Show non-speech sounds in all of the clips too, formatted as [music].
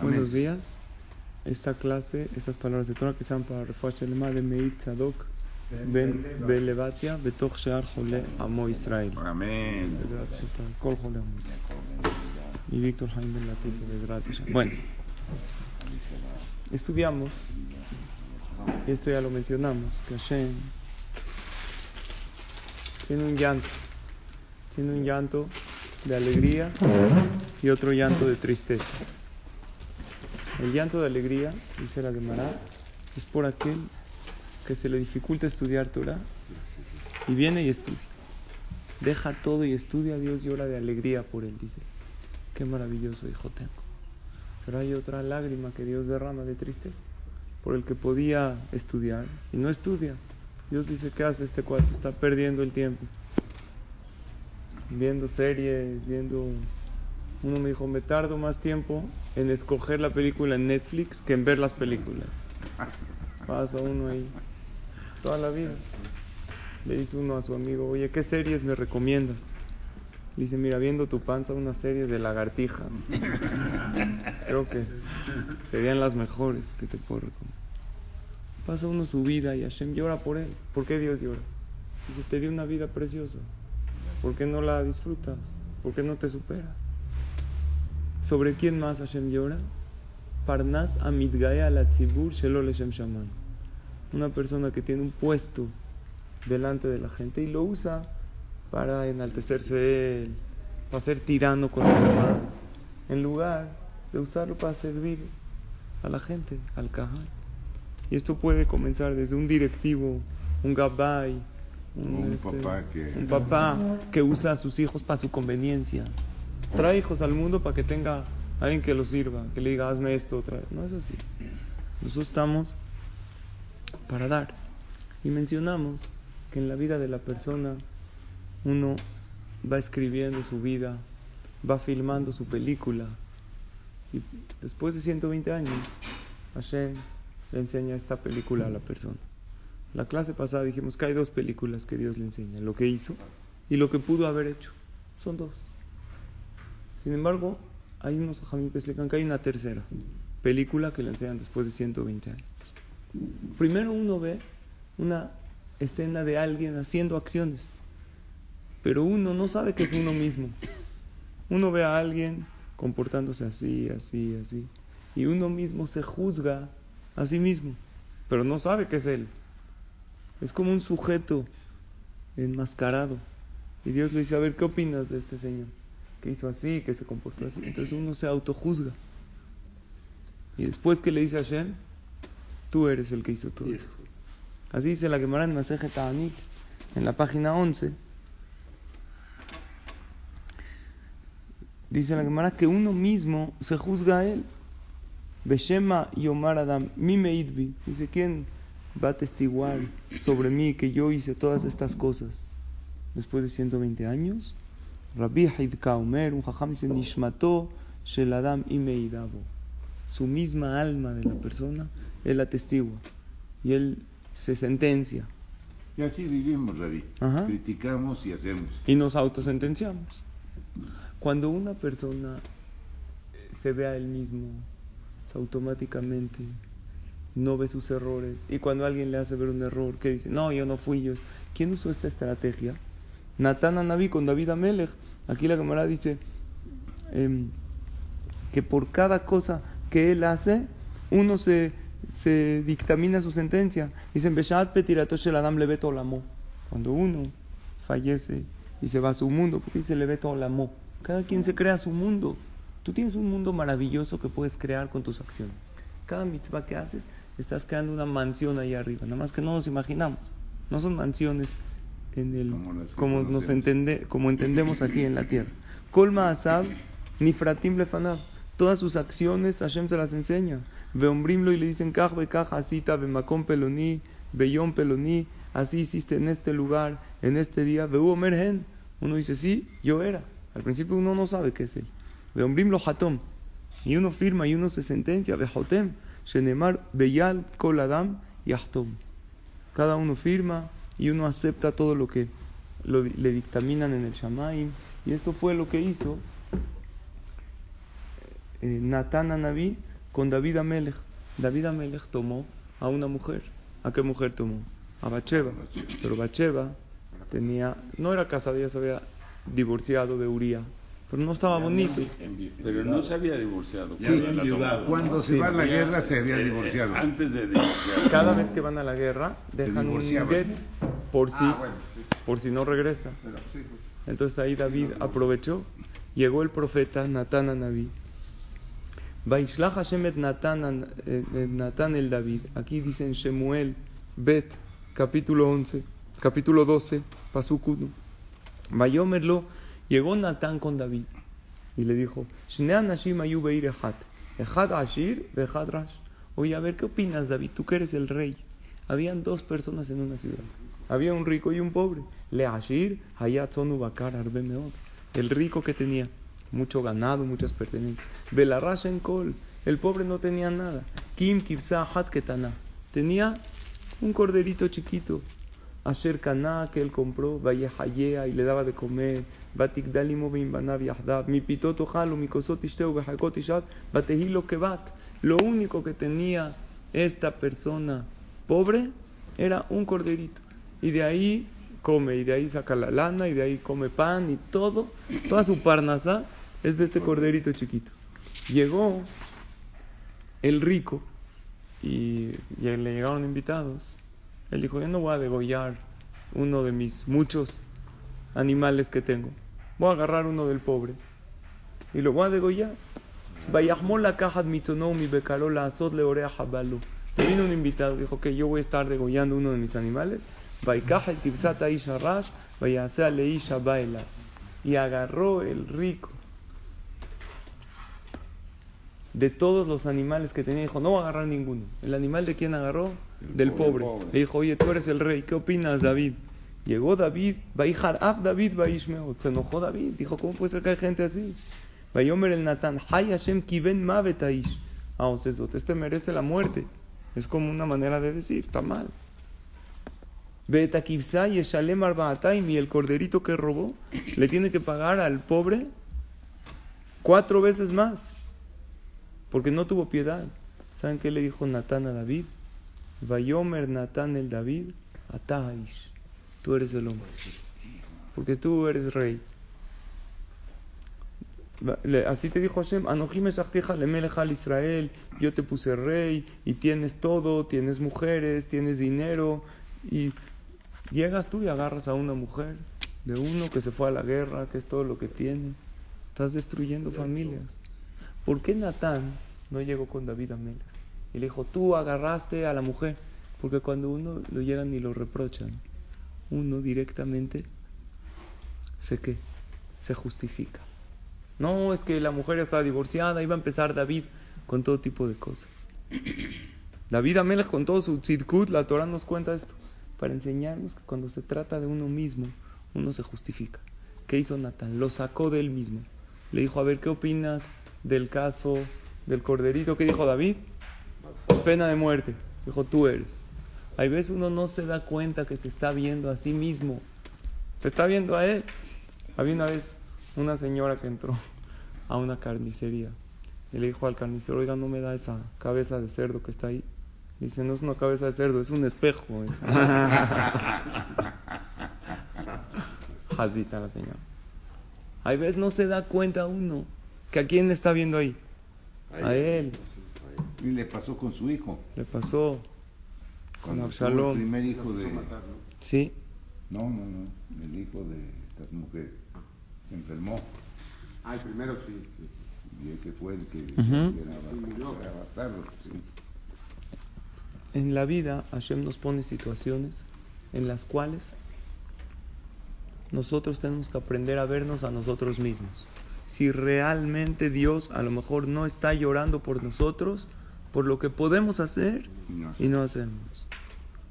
Buenos días. Esta clase, estas palabras de Torah que sean para Refuah Lema de Meir Tzadok Ben Belevatia Betoch Shear Jole Amo Israel. Amén. Bezrat Hashem, Kol Jole Amo Israel. Y Víctor Jaime Ben Latif Bezrat Hashem. Bueno, estudiamos, y esto ya lo mencionamos, que Hashem tiene un llanto, tiene un llanto de alegría y otro llanto de tristeza. El llanto de alegría, dice la Gemara, es por aquel que se le dificulta estudiar Torah y viene y estudia. Deja todo y estudia, Dios llora de alegría por él, dice. Qué maravilloso hijo tengo. Pero hay otra lágrima que Dios derrama de tristeza por el que podía estudiar y no estudia. Dios dice, ¿qué hace este cuate? Está perdiendo el tiempo. Viendo series, viendo... Uno me dijo, me tardo más tiempo en escoger la película en Netflix que en ver las películas. Pasa uno ahí toda la vida. Le dice uno a su amigo, oye, ¿qué series me recomiendas? Dice, mira, viendo tu panza, una serie de lagartijas. Creo que serían las mejores que te puedo recomendar. Pasa uno su vida y Hashem llora por él. ¿Por qué Dios llora? Dice, te dio una vida preciosa. ¿Por qué no la disfrutas? ¿Por qué no te superas? ¿Sobre quién más Hashem llora? Parnas amidgae la tzibur shelo shaman. Una persona que tiene un puesto delante de la gente y lo usa para enaltecerse él, para ser tirano con los demás, en lugar de usarlo para servir a la gente, al cajal. Y esto puede comenzar desde un directivo, un gabay, un, Un este, papá que- un papá que usa a sus hijos para su conveniencia. Trae hijos al mundo para que tenga alguien que lo sirva, que le diga, hazme esto otra vez. No es así. Nosotros estamos para dar. Y mencionamos que en la vida de la persona uno va escribiendo su vida, va filmando su película. Y después de 120 años, Hashem le enseña esta película a la persona. La clase pasada dijimos que hay dos películas que Dios le enseña, lo que hizo y lo que pudo haber hecho. Son dos. Sin embargo, hay unos jamín que explican que hay una tercera película que le enseñan después de 120 años. Primero uno ve una escena de alguien haciendo acciones, pero uno no sabe que es uno mismo. Uno ve a alguien comportándose así, así, así, y uno mismo se juzga a sí mismo, pero no sabe que es él. Es como un sujeto enmascarado. Y Dios le dice, a ver, ¿qué opinas de este señor? Que hizo así, que se comportó así. Entonces uno se autojuzga. Y después que le dice a Hashem, tú eres el que hizo todo esto. Así dice la Gemara en Maseje Ta'anit, en la página 11. Dice la Gemara que uno mismo se juzga a él. Beshema y Omar Adam, mi meidbi. Dice, ¿quién va a testiguar sobre mí que yo hice todas estas cosas? Después de 120 años, Rabbi Haidka Omer, un jajam dice, Nishmato shel Adam y meidabo. Su misma alma de la persona, él atestigua. Y él se sentencia. Y así vivimos. Ajá. Criticamos y hacemos. y nos autosentenciamos. Cuando una persona eh, se ve a él mismo, pues, automáticamente no ve sus errores. Y cuando alguien le hace ver un error, que dice, no, yo no fui yo. ¿Quién usó esta estrategia? Natán Anabí con David Amelech. Aquí la camarada dice em, que por cada cosa que él hace, uno se, se dictamina su sentencia. Dicen, "Beshat petirato shel adam levet olamo". Cuando uno fallece y se va a su mundo, porque dice levet olamo. Cada quien se crea su mundo. Tú tienes un mundo maravilloso que puedes crear con tus acciones. Cada mitzvah que haces, estás creando una mansión ahí arriba. Nada más que no nos imaginamos. No son mansiones en el, Como nos entende, como entendemos aquí en la tierra. Colma asab, nifratim lefanab. Todas sus acciones Hashem se las enseña. Veombrimlo y le dicen, kaj ve kaj asita, bemakom peloní, beyom peloní, así hiciste en este lugar, en este día. Veu merhen. Uno dice, sí, yo era. Al principio uno no sabe qué es él. Veombrimlo hatom. Y uno firma y uno se sentencia. Vejotem. Shenemar beyal kol adam yahtom. Cada uno firma y uno acepta todo lo que lo le dictaminan en el Shamaim. Y esto fue lo que hizo eh, Natán Anabí con David Amelech. David Amelech tomó a una mujer. ¿A qué mujer tomó? A Bacheva. Pero Bacheva tenía, no era casada, ya se había divorciado de Uría. Pero no estaba bonito. Pero no se había divorciado. Sí, cuando tomó. Cuando se Sí. va a la guerra se había divorciado. Antes de divorciarse. Cada vez que van a la guerra dejan un get por si, Ah, bueno, sí, por si no regresa. pero sí, pues. Entonces ahí David aprovechó. Llegó el profeta Natán a Naví. Vaishlach Hashem et Natán, an- eh, eh, el David. Aquí dicen Shemuel, Bet, capítulo 11, capítulo 12, Pasuk 1. Vayomerlo, llegó Natán con David y le dijo: ashir. Oye, a ver, ¿qué opinas, David? Tú que eres el rey. Habían dos personas en una ciudad. Había un rico y un pobre. Le ashir hayatzonu bakar. El rico que tenía mucho ganado, muchas pertenencias. Belarash en kol. El pobre no tenía nada. Kim kibsa hat ketana. Tenía un corderito chiquito. Asher Kaná, que él compró, Vayehayea, y le daba de comer, Batehilo Kebat. Lo único que tenía esta persona pobre era un corderito. Y de ahí come, y de ahí saca la lana, y de ahí come pan, y todo, toda su parnasá es de este corderito chiquito. Llegó el rico, y, y le llegaron invitados. Él dijo, yo no voy a degollar uno de mis muchos animales que tengo. Voy a agarrar uno del pobre y lo voy a degollar. Vayahmol la caja mi becarola azot le orea jabalu. Le vino un invitado, dijo que yo voy a estar degollando uno de mis animales. Vaikaja el tibsata isha rash, vayasea le isha baila. Y agarró el rico de todos los animales que tenía, dijo, no a agarrar ninguno. ¿El animal de quién agarró? Del pobre. pobre. Le dijo, oye, tú eres el rey, ¿qué opinas, David? Llegó David, Vaijar Ab David. Se enojó David, dijo, ¿cómo puede ser que hay gente así? Vayomer el Natán, Hay Hashem kiven mavet aish. Ah, este merece la muerte. Es como una manera de decir, está mal. Y Shalem Arbaataim y el corderito que robó le tiene que pagar al pobre cuatro veces más porque no tuvo piedad. ¿Saben qué le dijo Natán a David? Vayomer Natán el David, Ataish, tú eres el hombre, porque tú eres rey. Así te dijo Hashem, Anohim al Israel, yo te puse rey y tienes todo, tienes mujeres, tienes dinero y llegas tú y agarras a una mujer de uno que se fue a la guerra, que es todo lo que tiene. Estás destruyendo familias. ¿Por qué Natán no llegó con David a Melech? Y le dijo, tú agarraste a la mujer. Porque cuando uno lo llegan y lo reprochan, uno directamente se qué? Se justifica. No, es que la mujer está divorciada, iba a empezar David con todo tipo de cosas. [coughs] David Amelech con todo su tzidkut, la Torah nos cuenta esto, para enseñarnos que cuando se trata de uno mismo, uno se justifica. ¿Qué hizo Natán? Lo sacó de él mismo. Le dijo, a ver, ¿qué opinas del caso del corderito? ¿Qué dijo David? Pena de muerte. Dijo, tú eres. Hay veces uno no se da cuenta que se está viendo a sí mismo. Se está viendo a él. Había una vez una señora que entró a una carnicería y le dijo al carnicero, oiga, no me da esa cabeza de cerdo que está ahí. Le dice, no es una cabeza de cerdo, es un espejo. Es... [laughs] Jazita la señora. Hay veces no se da cuenta uno que a quién está viendo ahí. A él. Y le pasó con su hijo. Le pasó con el primer hijo de... Sí. No, no, no. El hijo de estas mujeres. Se enfermó. Ah, el primero sí. sí. Y ese fue el que Ujú. era, era bastardo. sí. En la vida Hashem nos pone situaciones en las cuales nosotros tenemos que aprender a vernos a nosotros mismos. Si realmente Dios a lo mejor no está llorando por nosotros, por lo que podemos hacer Y no y no hacemos.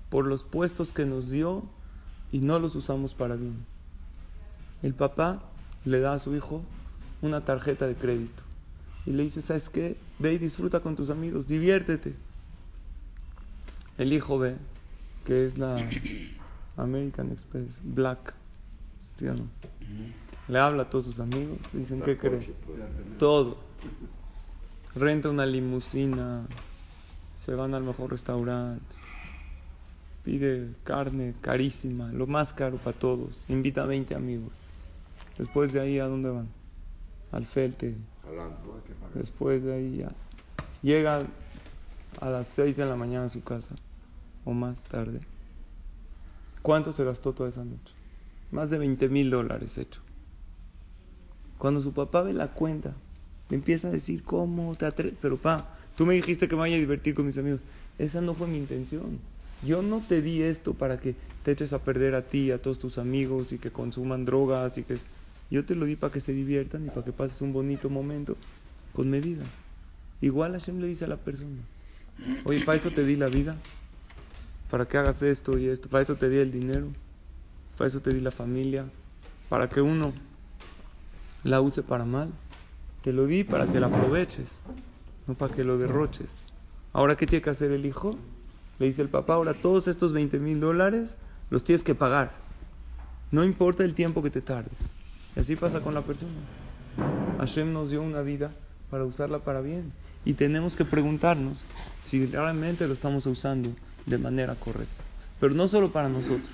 Por los puestos que nos dio y no los usamos para bien. El papá le da a su hijo una tarjeta de crédito y le dice, ¿sabes qué? Ve y disfruta con tus amigos, diviértete. El hijo ve que es la [coughs] American Express, Black, ¿sí o no? Le habla a todos sus amigos, le dicen, ¿qué crees? Todo. Renta una limusina, se van al mejor restaurante, pide carne carísima, lo más caro para todos, invita a 20 amigos. Después de ahí, ¿a dónde van? Al felte. Después de ahí ya. Llega a las 6 de la mañana a su casa, o más tarde. ¿Cuánto se gastó toda esa noche? Más de 20 mil dólares hecho. Cuando su papá ve la cuenta, le empieza a decir, ¿cómo te atreves? Pero pa, tú me dijiste que me vaya a divertir con mis amigos. Esa no fue mi intención. Yo no te di esto para que te eches a perder a ti, a todos tus amigos y que consuman drogas y que... Yo te lo di para que se diviertan y para que pases un bonito momento con medida. Igual Hashem le dice a la persona, oye, para eso te di la vida, para que hagas esto y esto, para eso te di el dinero, para eso te di la familia, para que uno la use para mal. Te lo di para que la aproveches, no para que lo derroches. Ahora, ¿qué tiene que hacer el hijo? Le dice el papá, ahora todos estos 20 mil dólares los tienes que pagar. No importa el tiempo que te tardes. Y así pasa con la persona. Hashem nos dio una vida para usarla para bien. Y tenemos que preguntarnos si realmente lo estamos usando de manera correcta. Pero no solo para nosotros.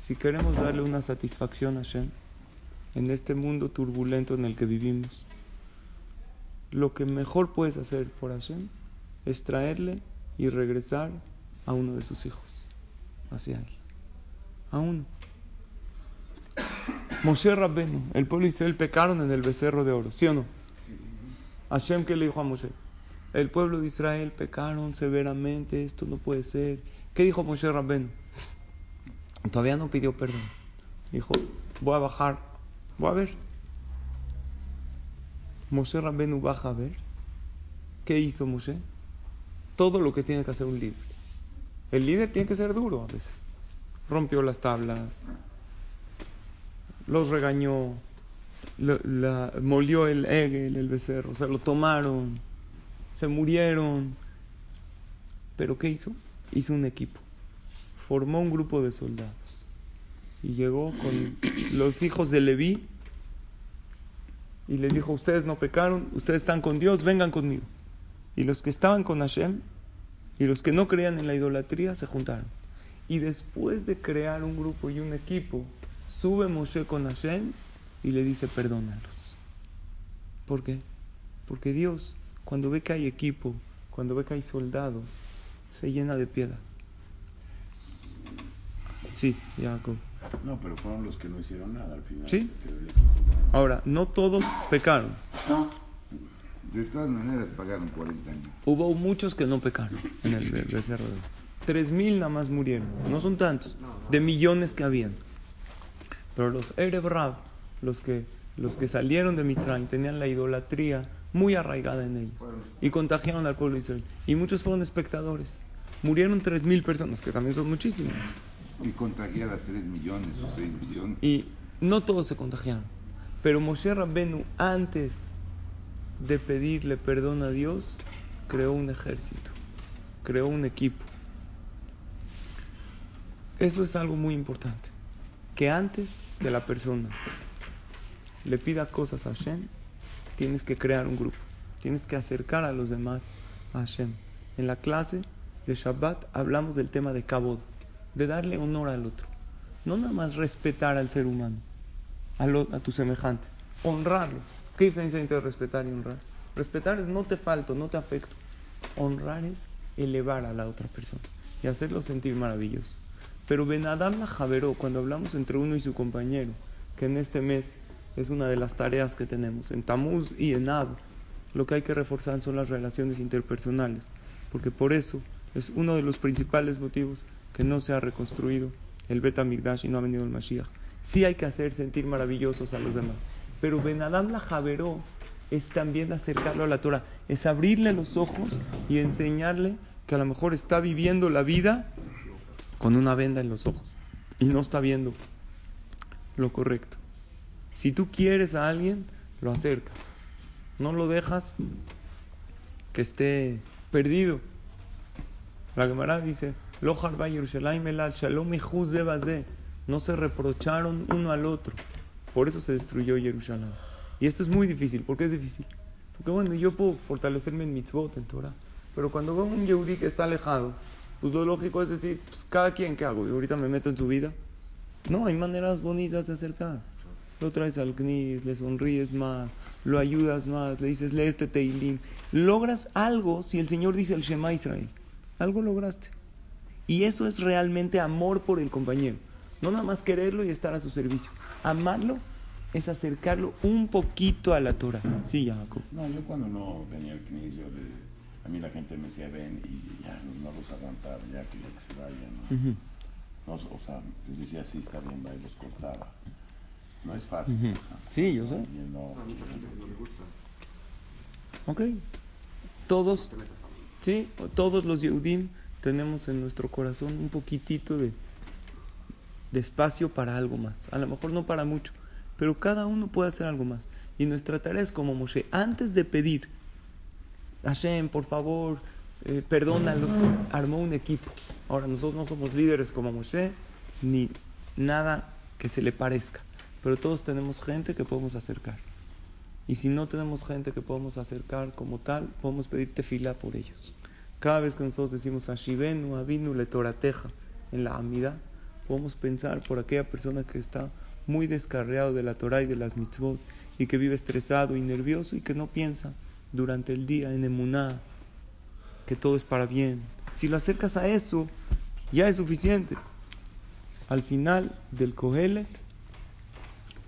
Si queremos darle una satisfacción a Hashem en este mundo turbulento en el que vivimos, lo que mejor puedes hacer por Hashem es traerle y regresar a uno de sus hijos hacia él. A uno. Moshe Rabbenu, el pueblo de Israel pecaron en el becerro de oro, ¿sí o no? Hashem que le dijo a Moshe, el pueblo de Israel pecaron severamente, esto no puede ser. ¿Qué dijo Moshe Rabbenu? Todavía no pidió perdón. Dijo, voy a bajar, voy a ver. Moshe Rabbenu baja a ver. ¿Qué hizo Moshe? Todo lo que tiene que hacer un líder. El líder tiene que ser duro a veces. Rompió las tablas, los regañó, la, molió el egel, el becerro, o sea, lo tomaron, se murieron. Pero ¿qué hizo? Hizo un equipo, formó un grupo de soldados y llegó con los hijos de Leví y les dijo, ustedes no pecaron, ustedes están con Dios, vengan conmigo. Y los que estaban con Hashem y los que no creían en la idolatría se juntaron. Y después de crear un grupo y un equipo, sube Moshe con Hashem y le dice perdónalos. ¿Por qué? Porque Dios, cuando ve que hay equipo, cuando ve que hay soldados, se llena de piedad. Sí, Jacob. No, pero fueron los que no hicieron nada al final. Sí. se quedó el equipo. Ahora, no todos pecaron. De todas maneras pagaron 40 años. Hubo muchos que no pecaron en el be- becerro. Tres mil nada más murieron. No son tantos. De millones que habían. Pero los Ereb Rab, los que, los que salieron de Mitzrayim, tenían la idolatría muy arraigada en ellos. Y contagiaron al pueblo de Israel. Y muchos fueron espectadores. Murieron tres mil personas, que también son muchísimas. Y contagiar a 3 millones o 6 millones. Y no todos se contagiaron. Pero Moshe Rabbenu, antes de pedirle perdón a Dios, creó un ejército, creó un equipo. Eso es algo muy importante. Que antes que la persona le pida cosas a Hashem, tienes que crear un grupo. Tienes que acercar a los demás a Hashem. En la clase de Shabbat hablamos del tema de Kabod, de darle honor al otro. No nada más respetar al ser humano, a, lo- tu semejante, honrarlo. ¿Qué diferencia hay entre respetar y honrar? Respetar es no te falto, no te afecto. Honrar es elevar a la otra persona y hacerlo sentir maravilloso. Pero Benadam Javeró, cuando hablamos entre uno y su compañero, que en este mes es una de las tareas que tenemos, en Tamuz y en Ab, lo que hay que reforzar son las relaciones interpersonales, porque por eso es uno de los principales motivos que no se ha reconstruido el Bet Amigdash y no ha venido el Mashiach. Sí hay que hacer sentir maravillosos a los demás, pero Benadam la Javeró es también acercarlo a la Torah, es abrirle los ojos y enseñarle que a lo mejor está viviendo la vida con una venda en los ojos y no está viendo lo correcto. Si tú quieres a alguien, lo acercas. No lo dejas que esté perdido. La Gemara dice, "Lo harba Yerushalayim elal shalom ijuz de bazé". No se reprocharon uno al otro. Por eso se destruyó Jerusalén. Y esto es muy difícil. ¿Por qué es difícil? Porque bueno, yo puedo fortalecerme en mitzvot, en Torah. Pero cuando veo un Yehudi que está alejado, pues lo lógico es decir, pues cada quien que hago, y ahorita me meto en su vida. No, hay maneras bonitas de acercar. Lo traes al knis, le sonríes más, lo ayudas más, le dices, lee este teilim. Logras algo si el Señor dice el Shema Israel. Algo lograste. Y eso es realmente amor por el compañero. No nada más quererlo y estar a su servicio. Amarlo es acercarlo un poquito a la Torah. Sí, Jacob. No, yo cuando no venía al CNIS, yo le- a mí la gente me decía, ven, y ya no, los aguantaba, ya que, ya que se vayan. ¿no? O sea, les decía, sí, está bien, va, y los cortaba. No es fácil. Sí, yo sé. no, A mucha gente no le gusta. Ok. Todos, sí, todos los Yehudim tenemos en nuestro corazón un poquitito de, de espacio para algo más. A lo mejor no para mucho, pero cada uno puede hacer algo más. Y nuestra tarea es como Moshe, antes de pedir, Hashem, por favor, eh, perdónalos, armó un equipo. Ahora, nosotros no somos líderes como Moshe, ni nada que se le parezca, pero todos tenemos gente que podemos acercar. Y si no tenemos gente que podemos acercar como tal, podemos pedir tefila por ellos. Cada vez que nosotros decimos Ashivenu, Avinu, le Torateja en la Amida, podemos pensar por aquella persona que está muy descarriado de la Torah y de las mitzvot y que vive estresado y nervioso y que no piensa durante el día en emuná que todo es para bien. Si lo acercas a eso, ya es suficiente. Al final del Kohelet,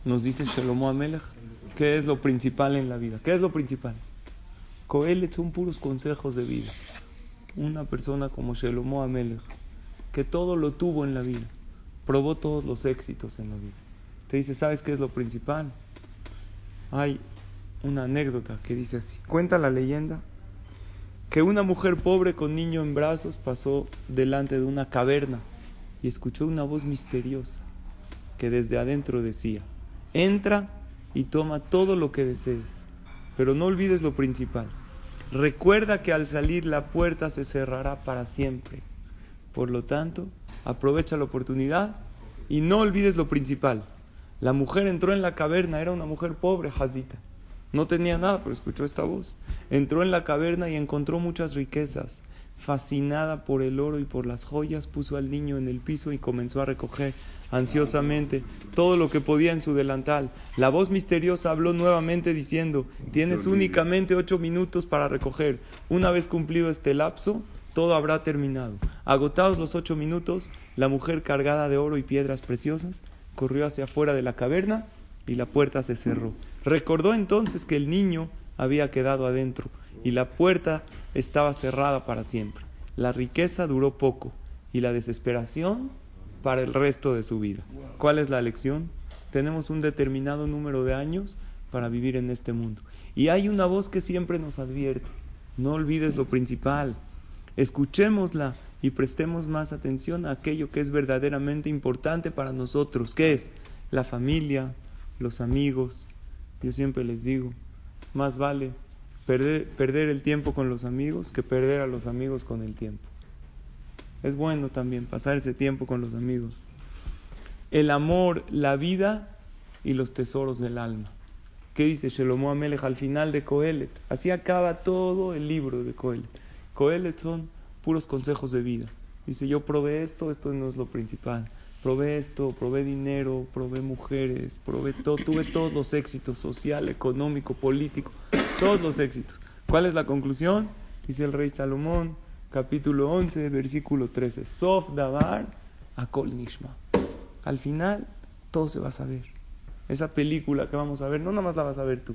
nos dice Shlomo Amelech, ¿qué es lo principal en la vida? ¿Qué es lo principal? Kohelet son puros consejos de vida. Una persona como Shlomo Amelech, que todo lo tuvo en la vida, probó todos los éxitos en la vida. Te dice, ¿sabes qué es lo principal? Hay una anécdota que dice así. Cuenta la leyenda que una mujer pobre con niño en brazos pasó delante de una caverna y escuchó una voz misteriosa que desde adentro decía, entra y toma todo lo que desees, pero no olvides lo principal. Recuerda que al salir la puerta se cerrará para siempre. Por lo tanto, aprovecha la oportunidad y no olvides lo principal. La mujer entró en la caverna, era una mujer pobre, Hazita. No tenía nada, pero escuchó esta voz. Entró en la caverna y encontró muchas riquezas. Fascinada por el oro y por las joyas, puso al niño en el piso y comenzó a recoger ansiosamente todo lo que podía en su delantal. La voz misteriosa habló nuevamente diciendo, tienes únicamente ocho minutos para recoger. Una vez cumplido este lapso, todo habrá terminado. Agotados los ocho minutos, la mujer cargada de oro y piedras preciosas corrió hacia afuera de la caverna y la puerta se cerró. Recordó entonces que el niño había quedado adentro y la puerta estaba cerrada para siempre. La riqueza duró poco y la desesperación para el resto de su vida. ¿Cuál es la lección? Tenemos un determinado número de años para vivir en este mundo. Y hay una voz que siempre nos advierte. No olvides lo principal. Escuchémosla y prestemos más atención a aquello que es verdaderamente importante para nosotros, que es la familia, los amigos. Yo siempre les digo, más vale perder, perder el tiempo con los amigos que perder a los amigos con el tiempo. Es bueno también pasar ese tiempo con los amigos. El amor, la vida y los tesoros del alma. ¿Qué dice Shelomo Amelech al final de Coelet? Así acaba todo el libro de Coelet. Coelet son puros consejos de vida. Dice, yo probé esto, esto no es lo principal. Probé esto, probé dinero, probé mujeres, probé todo, tuve todos los éxitos, social, económico, político, todos los éxitos. ¿Cuál es la conclusión? Dice el rey Salomón, capítulo 11, versículo 13. Sof Dabar, Akol Nishma. Al final, todo se va a saber. Esa película que vamos a ver, no nada más la vas a ver tú.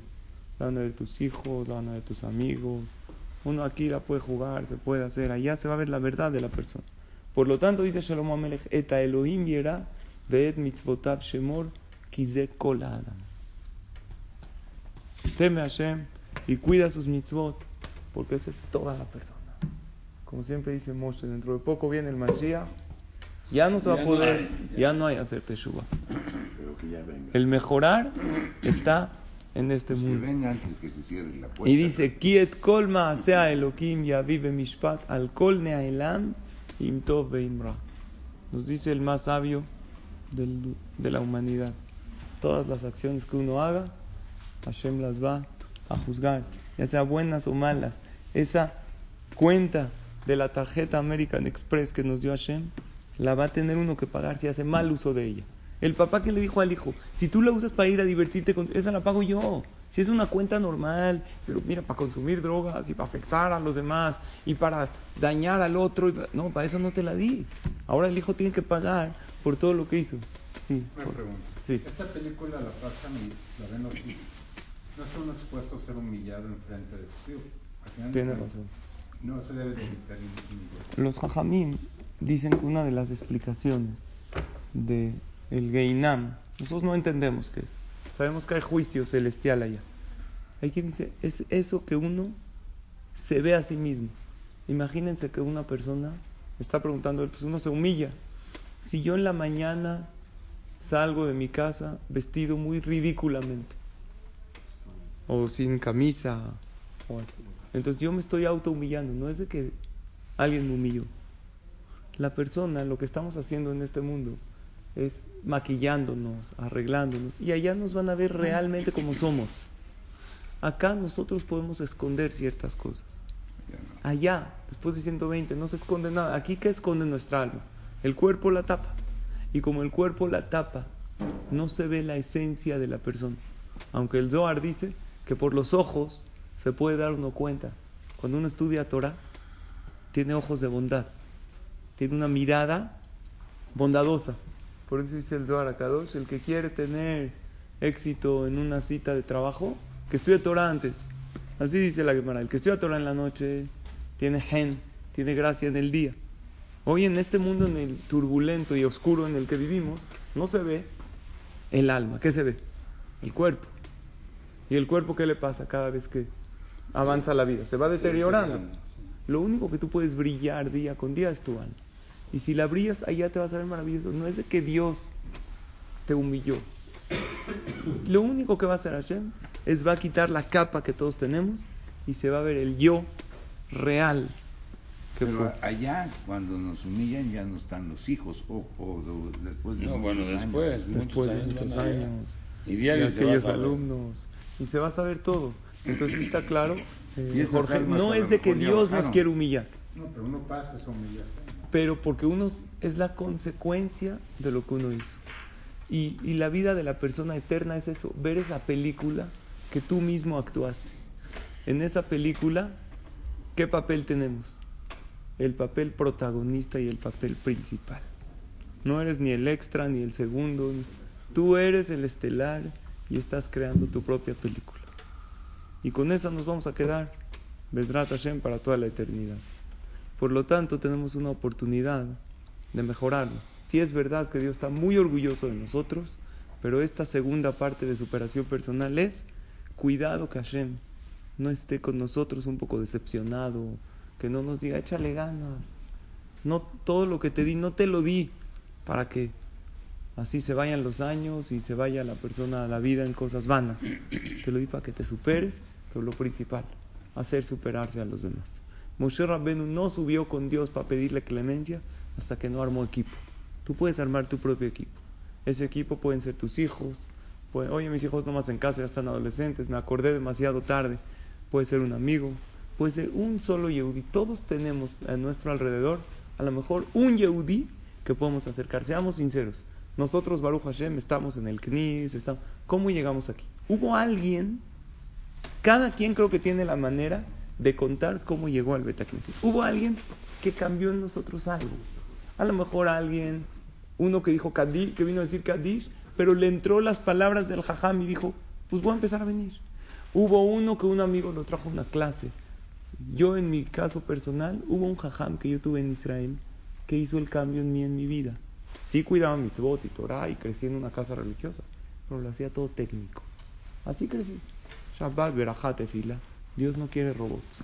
La van a ver tus hijos, la van a ver tus amigos. Uno aquí la puede jugar, se puede hacer. Allá se va a ver la verdad de la persona. Por lo tanto, dice Shalom Amelech, Eta Elohim viera, veet mitzvotav shemor, kize kol adam. Teme a Hashem y cuida sus mitzvot, porque esa es toda la persona. Como siempre dice Moshe, dentro de poco viene el Mashiach, ya no se va a no poder, hay. ya no hay hacer teshuva. El mejorar está en este Que mundo. venga antes que se cierre la puerta. Y dice, Kiet kol sea Elohim yavive mishpat al kol neaelam im tov veimra. Nos dice el más sabio del- de la humanidad. Todas las acciones que uno haga, Hashem las va a juzgar, ya sea buenas o malas. Esa cuenta de la tarjeta American Express que nos dio Hashem, la va a tener uno que pagar si hace mal uso de ella. El papá que le dijo al hijo, si tú la usas para ir a divertirte, con... esa la pago yo. Si es una cuenta normal, pero mira, para consumir drogas y para afectar a los demás y para dañar al otro, no, para eso no te la di. Ahora el hijo tiene que pagar por todo lo que hizo. Sí. Una pregunta. Sí. Esta película la pasan y la ven los hijos. No está uno expuesto a ser humillado en frente de sus hijos. Tiene razón. No se debe de evitar ningún Los jajamim dicen que una de las explicaciones de el Geinam, nosotros no entendemos qué es. Sabemos que hay juicio celestial allá. Hay quien dice, es eso que uno se ve a sí mismo. Imagínense que una persona está preguntando, pues uno se humilla. Si yo en la mañana salgo de mi casa vestido muy ridículamente, o sin camisa, o así. Entonces yo me estoy auto humillando, no es de que alguien me humilló. La persona, lo que estamos haciendo en este mundo es maquillándonos, arreglándonos, y allá nos van a ver realmente como somos. Acá nosotros podemos esconder ciertas cosas. Allá, después de 120, no se esconde nada. Aquí, ¿qué esconde nuestra alma? El cuerpo la tapa. Y como el cuerpo la tapa, no se ve la esencia de la persona. Aunque el Zohar dice que por los ojos se puede dar uno cuenta. Cuando uno estudia Torah, tiene ojos de bondad. Tiene una mirada bondadosa. Por eso dice el Zohar a Kadosh, el que quiere tener éxito en una cita de trabajo, que estudie Torah antes. Así dice la Gemara, el que estudia Torah en la noche tiene gen, tiene gracia en el día. Hoy en este mundo en el turbulento y oscuro en el que vivimos, no se ve el alma. ¿Qué se ve? El cuerpo. ¿Y el cuerpo qué le pasa cada vez que avanza la vida? Se va deteriorando. Lo único que tú puedes brillar día con día es tu alma. Y si la brillas, allá te vas a ver maravilloso. No es de que Dios te humilló. Lo único que va a hacer Hashem es va a quitar la capa que todos tenemos y se va a ver el yo real que Pero fue. allá, cuando nos humillan, ya no están los hijos, o, o después de No, bueno, muchos después, años. Después de muchos años. Y Y diario se va a aquellos alumnos. Y se va a saber todo. Entonces está claro, eh, Y Jorge, no es de que Dios nos quiere humillar. No, pero uno pasa esa humillación. Pero porque uno es- la consecuencia de lo que uno hizo. Y, la vida de la persona eterna es eso, ver esa película que tú mismo actuaste. En esa película, ¿qué papel tenemos? El papel protagonista y el papel principal. No eres ni el extra ni el segundo, tú eres el estelar y estás creando tu propia película. Y con esa nos vamos a quedar, Bezrat Hashem, para toda la eternidad. Por lo tanto, tenemos una oportunidad de mejorarnos. Sí es verdad que Dios está muy orgulloso de nosotros, pero esta segunda parte de superación personal es cuidado que Hashem no esté con nosotros un poco decepcionado, que no nos diga, échale ganas. No todo lo que te di, no te lo di para que así se vayan los años y se vaya la persona a la vida en cosas vanas. Te lo di para que te superes, pero lo principal, hacer superarse a los demás. Moshe Rabbenu no subió con Dios para pedirle clemencia hasta que no armó equipo. Tú puedes armar tu propio equipo. Ese equipo pueden ser tus hijos. puede- Oye, mis hijos no me hacen caso, ya están adolescentes, me acordé demasiado tarde. Puede ser un amigo, puede ser un solo Yehudi. Todos tenemos a nuestro alrededor, a lo mejor un Yehudi que podemos acercar. Seamos sinceros. Nosotros, Baruch Hashem, estamos en el CNIS. Estamos... ¿Cómo llegamos aquí? Hubo alguien cada quien creo que tiene la manera de contar cómo llegó al Betacneset. Hubo alguien que cambió en nosotros algo. A lo mejor alguien, uno que dijo Kadish, que vino a decir Kadish, pero le entró las palabras del Jajam y dijo, pues voy a empezar a venir. Hubo uno que un amigo lo trajo a una clase. Yo en mi caso personal, hubo un Jajam que yo tuve en Israel que hizo el cambio en mí, en mi vida. Sí cuidaba mitzvot y Torah y crecí en una casa religiosa, pero lo hacía todo técnico. Así crecí. Shabbat, Berajá, Tefila. Dios no quiere robots.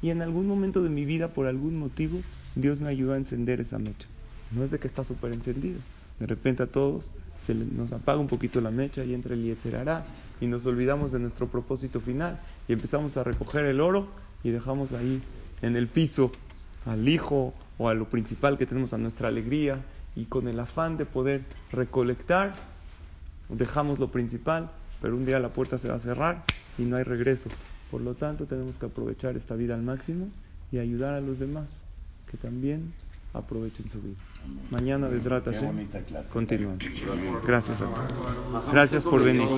Y en algún momento de mi vida, por algún motivo, Dios me ayudó a encender esa mecha. No es de que está súper encendido. De repente a todos se nos apaga un poquito la mecha y entra el Yetzerará y nos olvidamos de nuestro propósito final y empezamos a recoger el oro y dejamos ahí en el piso al hijo o a lo principal que tenemos, a nuestra alegría y con el afán de poder recolectar dejamos lo principal, pero un día la puerta se va a cerrar y no hay regreso. Por lo tanto, tenemos que aprovechar esta vida al máximo y ayudar a los demás que también aprovechen su vida. Mañana, desde clase. continuamos. Gracias a todos. Gracias por venir.